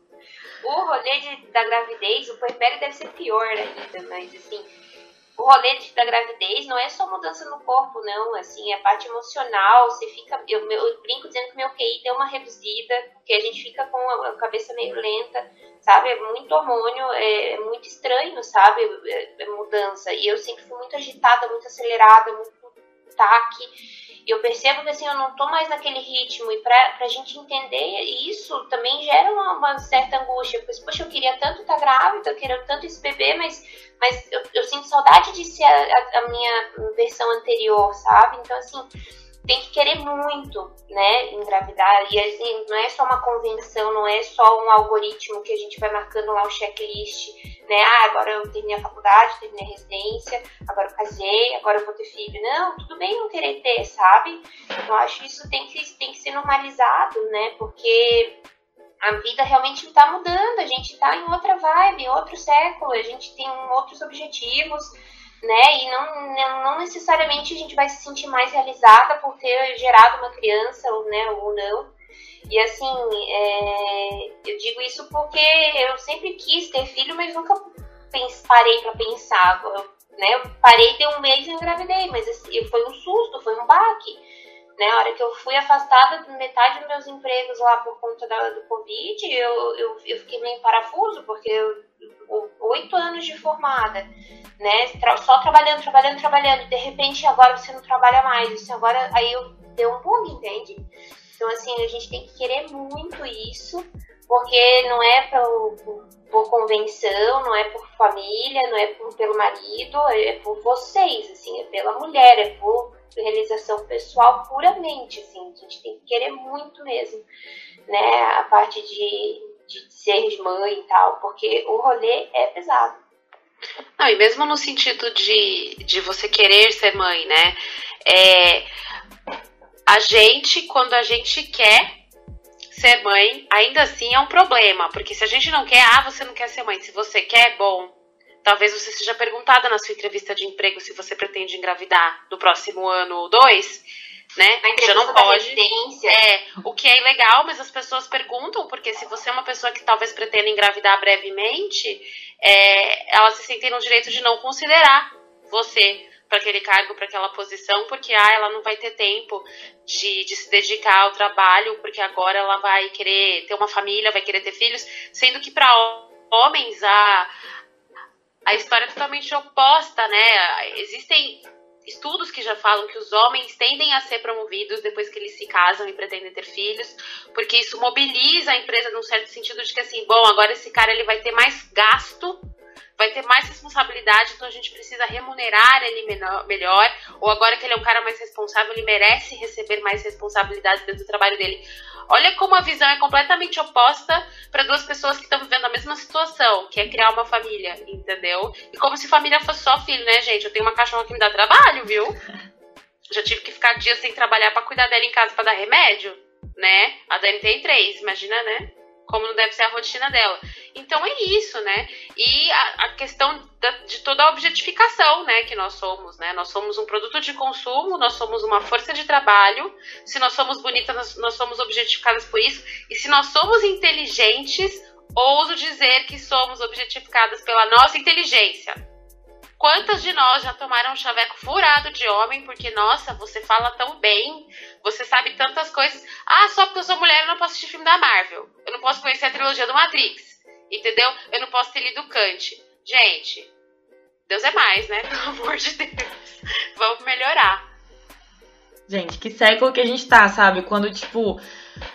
O rolê de, da gravidez, o puerpério deve ser pior ainda, mas, assim, o rolê da gravidez não é só mudança no corpo, não. Assim, é a parte emocional. Você fica. Eu, eu brinco dizendo que meu QI deu uma reduzida, porque a gente fica com a cabeça meio lenta sabe? É muito hormônio, é, é muito estranho, sabe? É, é, mudança. E eu sempre fui muito agitada, muito acelerada, muito taque. E eu percebo que assim, eu não tô mais naquele ritmo. E pra, pra gente entender isso também gera uma, uma certa angústia. Porque, poxa, eu queria tanto estar tá grávida, eu queria tanto esse bebê, mas, mas eu, eu sinto saudade de ser a, a, a minha versão anterior, sabe? Então, assim tem que querer muito, né, engravidar. E assim, não é só uma convenção, não é só um algoritmo que a gente vai marcando lá o checklist, né? Ah, agora eu terminei a faculdade, terminei a residência, agora eu casei, agora eu vou ter filho. Não, tudo bem não querer ter, sabe? Eu acho que isso tem que, tem que ser normalizado, né? Porque a vida realmente está mudando, a gente está em outra vibe, em outro século, a gente tem outros objetivos né? E não, não necessariamente a gente vai se sentir mais realizada por ter gerado uma criança, né, ou não. E assim, é, eu digo isso porque eu sempre quis ter filho, mas nunca parei para pensar. Eu, né, eu parei de um mês e engravidei, mas assim, foi um susto, foi um baque. Né, hora que eu fui afastada de metade dos meus empregos lá por conta da, do Covid, eu, eu, eu fiquei meio parafuso, porque eu, oito anos de formada, né? Só trabalhando, trabalhando, trabalhando. De repente, agora você não trabalha mais. Isso agora, aí eu dei um bug, entende? Então, assim, a gente tem que querer muito isso, porque não é por, por, por convenção, não é por família, não é por, pelo marido, é por vocês, assim, é pela mulher, é por realização pessoal puramente, assim, a gente tem que querer muito mesmo, né, a parte de, de ser mãe e tal, porque o rolê é pesado. Não, e mesmo no sentido de, de você querer ser mãe, né? É, a gente, quando a gente quer ser mãe, ainda assim é um problema. Porque se a gente não quer, ah, você não quer ser mãe. Se você quer, bom. Talvez você seja perguntada na sua entrevista de emprego se você pretende engravidar no próximo ano ou dois né? Já não pode. É, o que é ilegal, mas as pessoas perguntam, porque se você é uma pessoa que talvez pretenda engravidar brevemente, é, elas se sentem no direito de não considerar você para aquele cargo, para aquela posição, porque ah, ela não vai ter tempo de, de se dedicar ao trabalho, porque agora ela vai querer ter uma família, vai querer ter filhos, sendo que para homens a, a história é totalmente oposta, né? Existem estudos que já falam que os homens tendem a ser promovidos depois que eles se casam e pretendem ter filhos, porque isso mobiliza a empresa num certo sentido de que assim, bom, agora esse cara ele vai ter mais gasto, vai ter mais responsabilidade, então a gente precisa remunerar ele melhor, ou agora que ele é um cara mais responsável, ele merece receber mais responsabilidade dentro do trabalho dele. Olha como a visão é completamente oposta para duas pessoas que estão vivendo a mesma situação, que é criar uma família, entendeu? E como se família fosse só filho, né, gente? Eu tenho uma cachorra que me dá trabalho, viu? Já tive que ficar dias sem trabalhar para cuidar dela em casa para dar remédio, né? A Dani tem três, imagina, né? Como não deve ser a rotina dela. Então é isso, né? E a, a questão da, de toda a objetificação, né, que nós somos, né? Nós somos um produto de consumo, nós somos uma força de trabalho. Se nós somos bonitas, nós, nós somos objetificadas por isso. E se nós somos inteligentes, ouso dizer que somos objetificadas pela nossa inteligência. Quantas de nós já tomaram um chaveco furado de homem porque, nossa, você fala tão bem, você sabe tantas coisas. Ah, só porque eu sou mulher eu não posso assistir filme da Marvel. Eu não posso conhecer a trilogia do Matrix. Entendeu? Eu não posso ter lido Kant. Gente, Deus é mais, né? Pelo amor de Deus. Vamos melhorar. Gente, que século que a gente tá, sabe? Quando, tipo,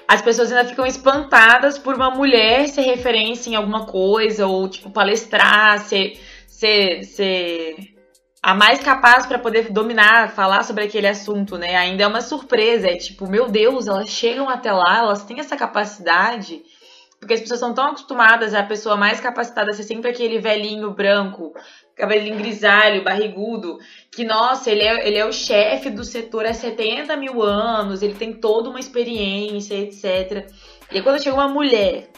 as pessoas ainda ficam espantadas por uma mulher ser referência em alguma coisa, ou, tipo, palestrar, ser ser, ser a mais capaz para poder dominar, falar sobre aquele assunto, né? Ainda é uma surpresa, é tipo, meu Deus, elas chegam até lá, elas têm essa capacidade, porque as pessoas são tão acostumadas a pessoa mais capacitada ser sempre aquele velhinho branco, cabelinho grisalho, barrigudo, que, nossa, ele é, ele é o chefe do setor há 70 mil anos, ele tem toda uma experiência, etc. E aí, quando chega uma mulher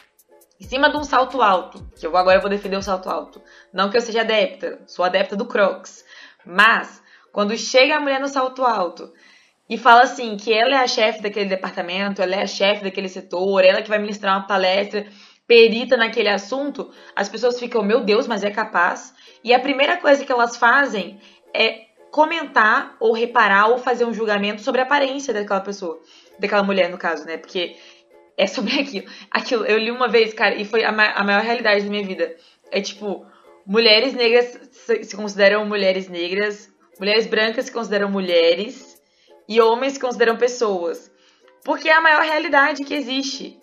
em cima de um salto alto, que eu agora vou defender o salto alto. Não que eu seja adepta, sou adepta do Crocs. Mas, quando chega a mulher no salto alto e fala assim que ela é a chefe daquele departamento, ela é a chefe daquele setor, ela que vai ministrar uma palestra perita naquele assunto, as pessoas ficam, meu Deus, mas é capaz. E a primeira coisa que elas fazem é comentar ou reparar ou fazer um julgamento sobre a aparência daquela pessoa, daquela mulher no caso, né? Porque é sobre aquilo. Aquilo, eu li uma vez, cara, e foi a, ma a maior realidade da minha vida. É tipo, mulheres negras se consideram mulheres negras, mulheres brancas se consideram mulheres e homens se consideram pessoas. Porque é a maior realidade que existe.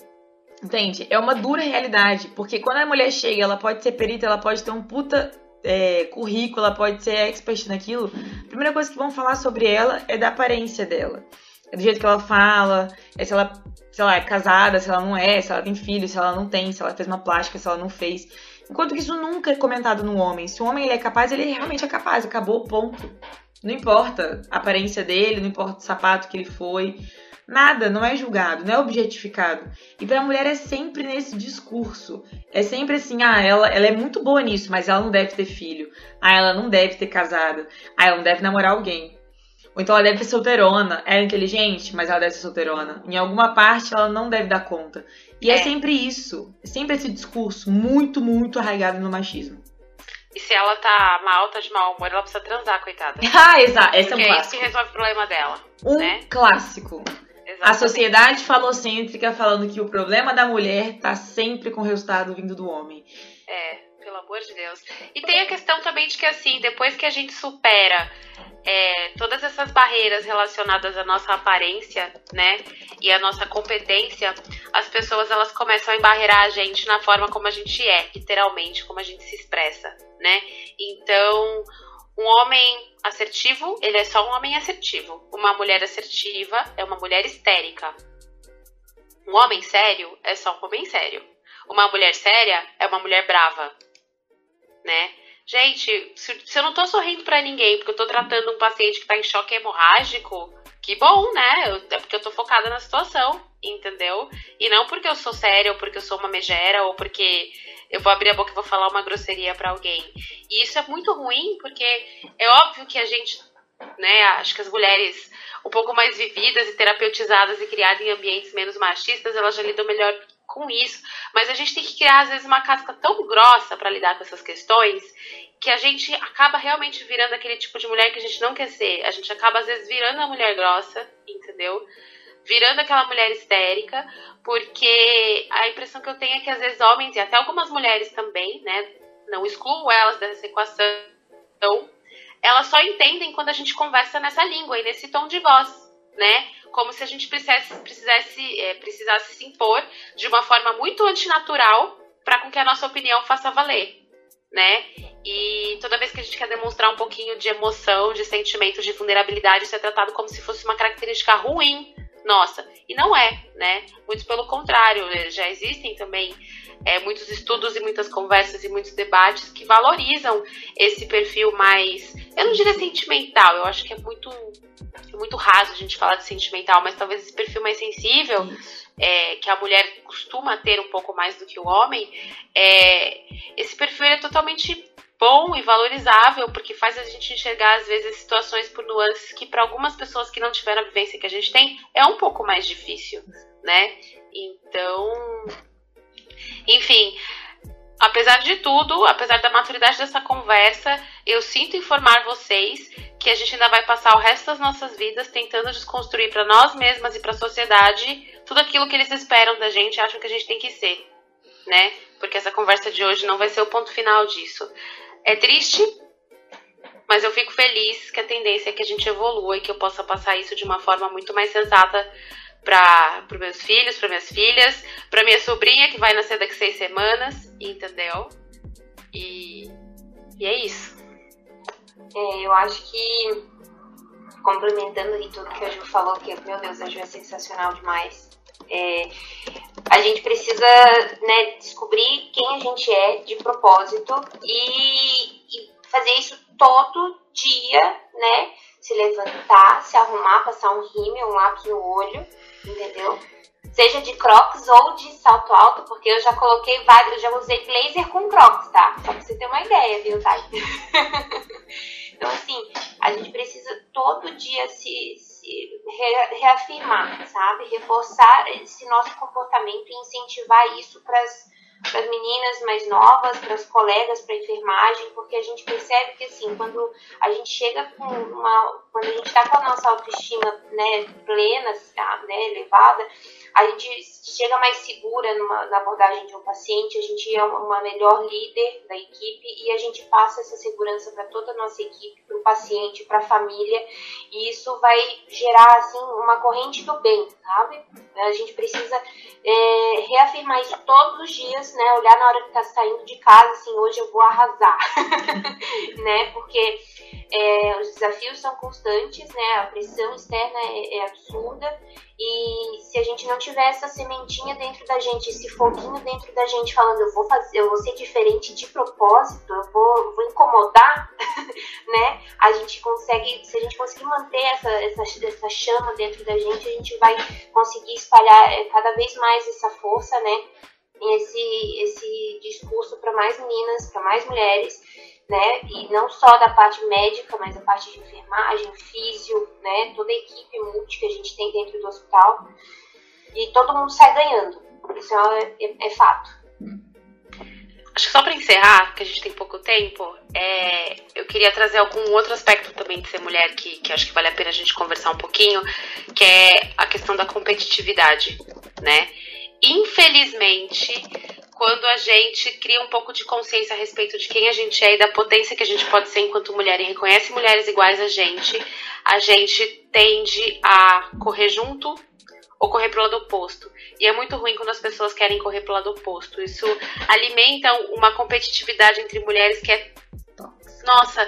Entende? É uma dura realidade. Porque quando a mulher chega, ela pode ser perita, ela pode ter um puta é, currículo, ela pode ser expert naquilo. A primeira coisa que vão falar sobre ela é da aparência dela. É do jeito que ela fala, é se ela sei lá, é casada, se ela não é, se ela tem filho, se ela não tem, se ela fez uma plástica, se ela não fez. Enquanto que isso nunca é comentado no homem. Se o homem ele é capaz, ele realmente é capaz, acabou, ponto. Não importa a aparência dele, não importa o sapato que ele foi, nada, não é julgado, não é objetificado. E para a mulher é sempre nesse discurso. É sempre assim, ah, ela, ela é muito boa nisso, mas ela não deve ter filho. Ah, ela não deve ter casado. Ah, ela não deve namorar alguém. Ou então ela deve ser solteirona. Ela é inteligente, mas ela deve ser solteirona. Em alguma parte ela não deve dar conta. E é, é sempre isso. É sempre esse discurso muito, muito arraigado no machismo. E se ela tá mal, tá de mau humor, ela precisa transar, coitada. ah, exato. Esse Porque é um clássico. é isso que resolve o problema dela. Um né? clássico. Exatamente. A sociedade falocêntrica falando que o problema da mulher tá sempre com o resultado vindo do homem. É, amor de Deus. E tem a questão também de que, assim, depois que a gente supera é, todas essas barreiras relacionadas à nossa aparência, né, e à nossa competência, as pessoas elas começam a embarrear a gente na forma como a gente é, literalmente, como a gente se expressa, né? Então, um homem assertivo, ele é só um homem assertivo. Uma mulher assertiva é uma mulher histérica. Um homem sério é só um homem sério. Uma mulher séria é uma mulher brava, né? Gente, se, eu não tô sorrindo para ninguém porque eu tô tratando um paciente que tá em choque hemorrágico, que bom, né? Eu, é porque eu tô focada na situação, entendeu? E não porque eu sou séria, ou porque eu sou uma megera, ou porque eu vou abrir a boca e vou falar uma grosseria para alguém. E isso é muito ruim, porque é óbvio que a gente, né, acho que as mulheres um pouco mais vividas e terapeutizadas e criadas em ambientes menos machistas, elas já lidam melhor com isso. Mas a gente tem que criar, às vezes, uma casca tão grossa para lidar com essas questões que a gente acaba realmente virando aquele tipo de mulher que a gente não quer ser. A gente acaba, às vezes, virando a mulher grossa, entendeu? Virando aquela mulher histérica, porque a impressão que eu tenho é que, às vezes, homens e até algumas mulheres também, né? Não excluo elas dessa equação, elas só entendem quando a gente conversa nessa língua e nesse tom de voz, né? Como se a gente precisasse, precisasse, é, precisasse se impor de uma forma muito antinatural para com que a nossa opinião faça valer, né? E toda vez que a gente quer demonstrar um pouquinho de emoção, de sentimento, de vulnerabilidade, isso é tratado como se fosse uma característica ruim nossa. E não é, né? Muito pelo contrário, já existem também é, muitos estudos e muitas conversas e muitos debates que valorizam esse perfil mais, eu não diria sentimental, eu acho que é muito é muito raso a gente falar de sentimental, mas talvez esse perfil mais sensível, é, que a mulher costuma ter um pouco mais do que o homem, é, esse perfil é totalmente bom e valorizável, porque faz a gente enxergar, às vezes, situações por nuances que, para algumas pessoas que não tiveram a vivência que a gente tem, é um pouco mais difícil, né? Então. Enfim, apesar de tudo, apesar da maturidade dessa conversa, eu sinto informar vocês que a gente ainda vai passar o resto das nossas vidas tentando desconstruir para nós mesmas e para a sociedade tudo aquilo que eles esperam da gente, acham que a gente tem que ser, né? Porque essa conversa de hoje não vai ser o ponto final disso. É triste, mas eu fico feliz que a tendência é que a gente evolua e que eu possa passar isso de uma forma muito mais sensata para os meus filhos, para minhas filhas, para minha sobrinha que vai nascer daqui seis semanas, entendeu? E, e é isso. É, eu acho que, complementando de tudo que a Ju falou, que, meu Deus, a Ju é sensacional demais. É, a gente precisa né, descobrir quem a gente é de propósito e, e fazer isso todo dia, né? Se levantar, se arrumar, passar um rímel, um lápis no olho, entendeu? Seja de crocs ou de salto alto, porque eu já coloquei vários, eu já usei blazer com crocs, tá? Só pra você ter uma ideia, viu, Thay? então, assim, a gente precisa todo dia se, se reafirmar, sabe? Reforçar esse nosso comportamento e incentivar isso para as para as meninas mais novas, para as colegas, para a enfermagem, porque a gente percebe que assim, quando a gente chega com uma, quando a gente está com a nossa autoestima né, plena, né, elevada, a gente chega mais segura numa, na abordagem de um paciente, a gente é uma melhor líder da equipe e a gente passa essa segurança para toda a nossa equipe, para o paciente, para a família, e isso vai gerar assim uma corrente do bem, sabe? A gente precisa é, reafirmar isso todos os dias, né? Olhar na hora que está saindo de casa, assim, hoje eu vou arrasar, né? Porque é, os desafios são constantes, né? A pressão externa é, é absurda e se a gente não tiver essa sementinha dentro da gente, esse foguinho dentro da gente falando, eu vou fazer, eu vou ser diferente de propósito, eu vou, vou incomodar, né? A gente consegue, se a gente conseguir manter essa, essa, essa chama dentro da gente, a gente vai conseguir espalhar é, cada vez mais essa força, né? Esse, esse discurso para mais meninas, para mais mulheres né? E não só da parte médica, mas a parte de enfermagem, físio, né? Toda a equipe multi que a gente tem dentro do hospital. E todo mundo sai ganhando. Isso é, é, é fato. Acho que só para encerrar, que a gente tem pouco tempo, é, eu queria trazer algum outro aspecto também de ser mulher que, que acho que vale a pena a gente conversar um pouquinho, que é a questão da competitividade, né? Infelizmente, quando a gente cria um pouco de consciência a respeito de quem a gente é e da potência que a gente pode ser enquanto mulher e reconhece mulheres iguais a gente, a gente tende a correr junto ou correr pro lado oposto. E é muito ruim quando as pessoas querem correr pro lado oposto. Isso alimenta uma competitividade entre mulheres que é. Nossa,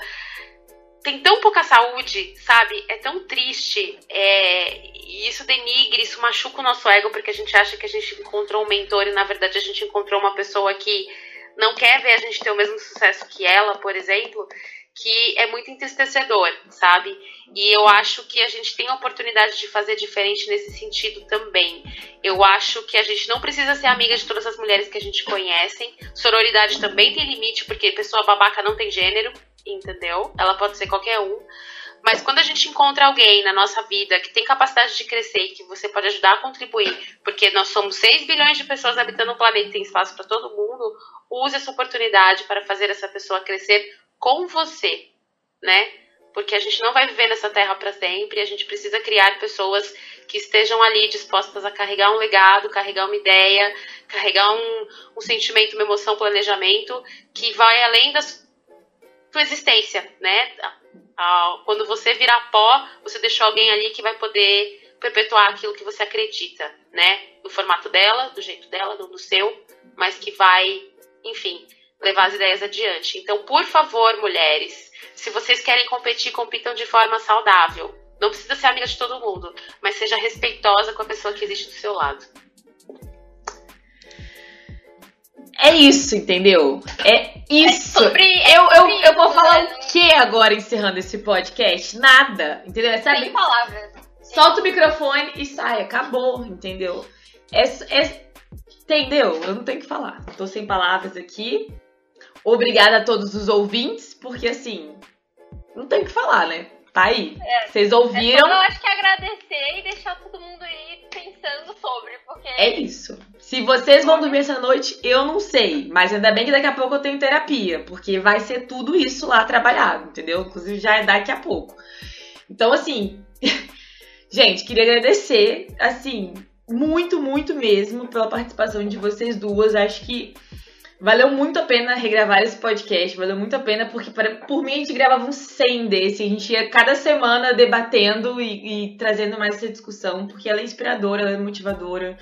tem tão pouca saúde, sabe? É tão triste. É... E isso denigre, isso machuca o nosso ego, porque a gente acha que a gente encontrou um mentor e na verdade a gente encontrou uma pessoa que não quer ver a gente ter o mesmo sucesso que ela, por exemplo, que é muito entristecedor, sabe? E eu acho que a gente tem a oportunidade de fazer diferente nesse sentido também. Eu acho que a gente não precisa ser amiga de todas as mulheres que a gente conhece. Sororidade também tem limite, porque pessoa babaca não tem gênero entendeu? Ela pode ser qualquer um. Mas quando a gente encontra alguém na nossa vida que tem capacidade de crescer e que você pode ajudar a contribuir, porque nós somos 6 bilhões de pessoas habitando o planeta e tem espaço para todo mundo, use essa oportunidade para fazer essa pessoa crescer com você, né? Porque a gente não vai viver nessa terra para sempre, a gente precisa criar pessoas que estejam ali dispostas a carregar um legado, carregar uma ideia, carregar um, um sentimento, uma emoção, um planejamento que vai além das tua existência, né? Quando você virar pó, você deixou alguém ali que vai poder perpetuar aquilo que você acredita, né? No formato dela, do jeito dela, não do seu, mas que vai, enfim, levar as ideias adiante. Então, por favor, mulheres, se vocês querem competir, compitam de forma saudável. Não precisa ser amiga de todo mundo, mas seja respeitosa com a pessoa que existe do seu lado. É isso, entendeu? É isso. É sobre, é eu, eu, eu vou falar né? o que agora encerrando esse podcast? Nada, entendeu? É sabe? Sem palavras. Solta o microfone e sai, acabou, entendeu? É, é, entendeu? Eu não tenho que falar. Tô sem palavras aqui. Obrigada a todos os ouvintes, porque assim, não tem o que falar, né? Tá aí. É, Vocês ouviram. É eu acho que agradecer e deixar todo mundo aí pensando sobre, porque. É isso. Se vocês vão dormir essa noite, eu não sei. Mas ainda bem que daqui a pouco eu tenho terapia, porque vai ser tudo isso lá trabalhado, entendeu? Inclusive já é daqui a pouco. Então, assim. gente, queria agradecer, assim, muito, muito mesmo pela participação de vocês duas. Acho que Valeu muito a pena regravar esse podcast, valeu muito a pena, porque para, por mim a gente gravava uns 100 desse, a gente ia cada semana debatendo e, e, trazendo mais essa discussão, porque ela é inspiradora, ela é motivadora.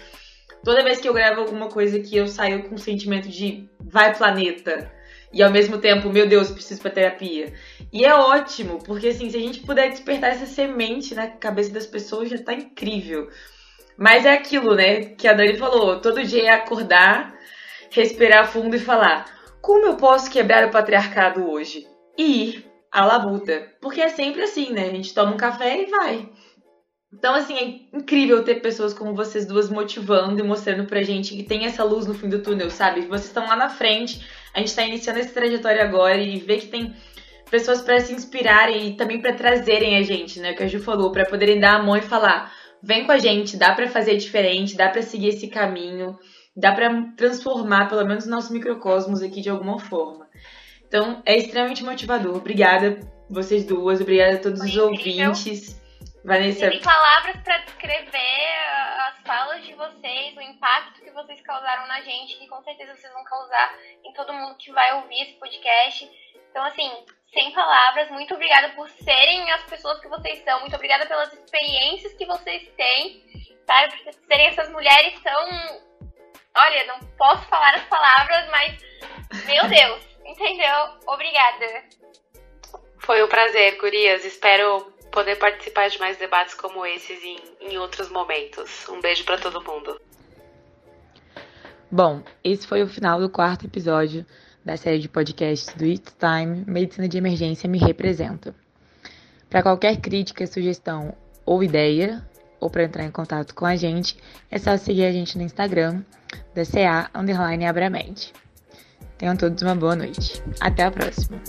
Toda vez que eu gravo alguma coisa aqui, eu saio com o sentimento de vai planeta. E ao mesmo tempo, meu Deus, preciso pra terapia. E é ótimo, porque assim, se a gente puder despertar essa semente na cabeça das pessoas, já tá incrível. Mas é aquilo, né, que a Dani falou, todo dia é acordar respirar fundo e falar: como eu posso quebrar o patriarcado hoje? E ir à labuta. Porque é sempre assim, né? A gente toma um café e vai. Então, assim, é incrível ter pessoas como vocês duas motivando e mostrando pra gente que tem essa luz no fim do túnel, sabe? Vocês estão lá na frente, a gente tá iniciando essa trajetória agora e ver que tem pessoas para se inspirarem e também para trazerem a gente, né? Que a Ju falou, para poderem dar a mão e falar: vem com a gente, dá para fazer diferente, dá para seguir esse caminho dá para transformar pelo menos o nosso microcosmos aqui de alguma forma. Então, é extremamente motivador. Obrigada vocês duas, obrigada a todos Foi os incrível. ouvintes. Vanessa. Tem palavras para descrever as falas de vocês, o impacto que vocês causaram na gente, que com certeza vocês vão causar em todo mundo que vai ouvir esse podcast. Então, assim, sem palavras, muito obrigada por serem as pessoas que vocês são, muito obrigada pelas experiências que vocês têm, tá? Por serem essas mulheres tão Olha, não posso falar as palavras, mas. Meu Deus, entendeu? Obrigada. Foi um prazer, Gurias. Espero poder participar de mais debates como esses em, em outros momentos. Um beijo para todo mundo. Bom, esse foi o final do quarto episódio da série de podcasts do It's Time Medicina de Emergência Me Representa. Para qualquer crítica, sugestão ou ideia, ou para entrar em contato com a gente, é só seguir a gente no Instagram, da CA Underline Abramed. Tenham todos uma boa noite. Até a próxima!